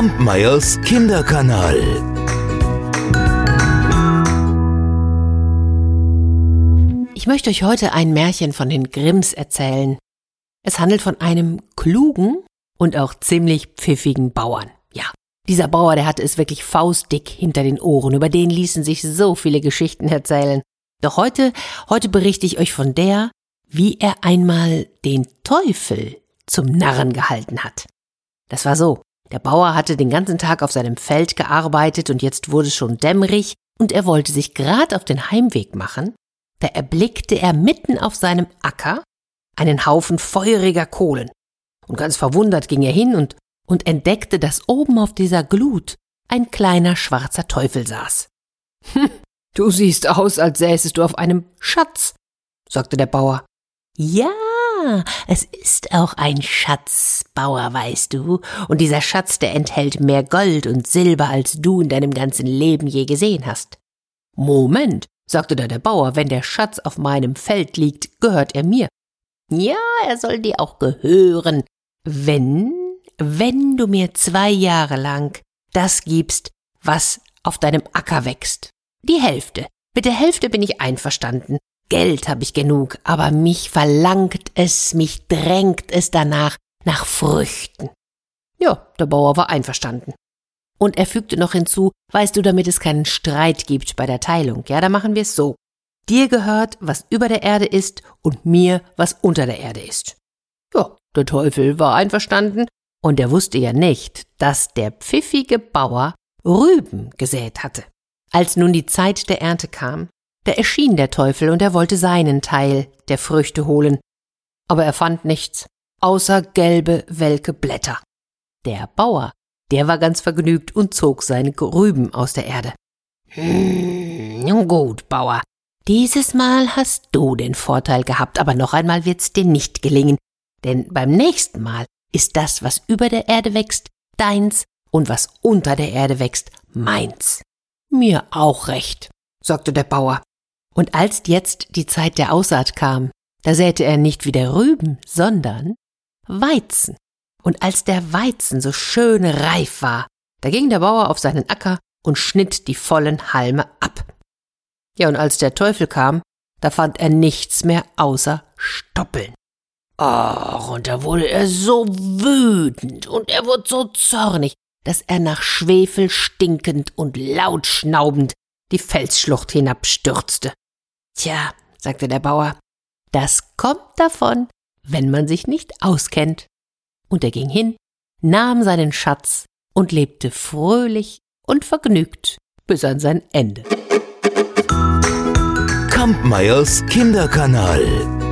Kampmeyers Kinderkanal. Ich möchte euch heute ein Märchen von den Grimms erzählen. Es handelt von einem klugen und auch ziemlich pfiffigen Bauern. Ja, dieser Bauer, der hatte es wirklich faustdick hinter den Ohren, über den ließen sich so viele Geschichten erzählen. Doch heute, heute berichte ich euch von der, wie er einmal den Teufel zum Narren gehalten hat. Das war so. Der Bauer hatte den ganzen Tag auf seinem Feld gearbeitet und jetzt wurde es schon dämmerig und er wollte sich grad auf den Heimweg machen, da erblickte er mitten auf seinem Acker einen Haufen feuriger Kohlen. Und ganz verwundert ging er hin und, und entdeckte, dass oben auf dieser Glut ein kleiner schwarzer Teufel saß. Hm, du siehst aus, als säßest du auf einem Schatz, sagte der Bauer. Ja, es ist auch ein Schatzbauer, weißt du, und dieser Schatz, der enthält mehr Gold und Silber, als du in deinem ganzen Leben je gesehen hast. Moment, sagte da der Bauer, wenn der Schatz auf meinem Feld liegt, gehört er mir. Ja, er soll dir auch gehören, wenn, wenn du mir zwei Jahre lang das gibst, was auf deinem Acker wächst. Die Hälfte. Mit der Hälfte bin ich einverstanden. Geld habe ich genug, aber mich verlangt es, mich drängt es danach nach Früchten. Ja, der Bauer war einverstanden. Und er fügte noch hinzu, weißt du, damit es keinen Streit gibt bei der Teilung, ja, da machen wir es so. Dir gehört, was über der Erde ist, und mir, was unter der Erde ist. Ja, der Teufel war einverstanden, und er wusste ja nicht, dass der pfiffige Bauer Rüben gesät hatte. Als nun die Zeit der Ernte kam, da erschien der Teufel und er wollte seinen Teil der Früchte holen, aber er fand nichts, außer gelbe, welke Blätter. Der Bauer, der war ganz vergnügt und zog seine Rüben aus der Erde. Hm, nun gut, Bauer, dieses Mal hast du den Vorteil gehabt, aber noch einmal wird's dir nicht gelingen, denn beim nächsten Mal ist das, was über der Erde wächst, deins und was unter der Erde wächst, meins. Mir auch recht, sagte der Bauer. Und als jetzt die Zeit der Aussaat kam, da säte er nicht wieder Rüben, sondern Weizen. Und als der Weizen so schön reif war, da ging der Bauer auf seinen Acker und schnitt die vollen Halme ab. Ja, und als der Teufel kam, da fand er nichts mehr außer Stoppeln. Ach, und da wurde er so wütend und er wurde so zornig, dass er nach Schwefel stinkend und laut schnaubend die Felsschlucht hinabstürzte. Tja, sagte der Bauer, das kommt davon, wenn man sich nicht auskennt. Und er ging hin, nahm seinen Schatz und lebte fröhlich und vergnügt bis an sein Ende. Kampmeyers Kinderkanal.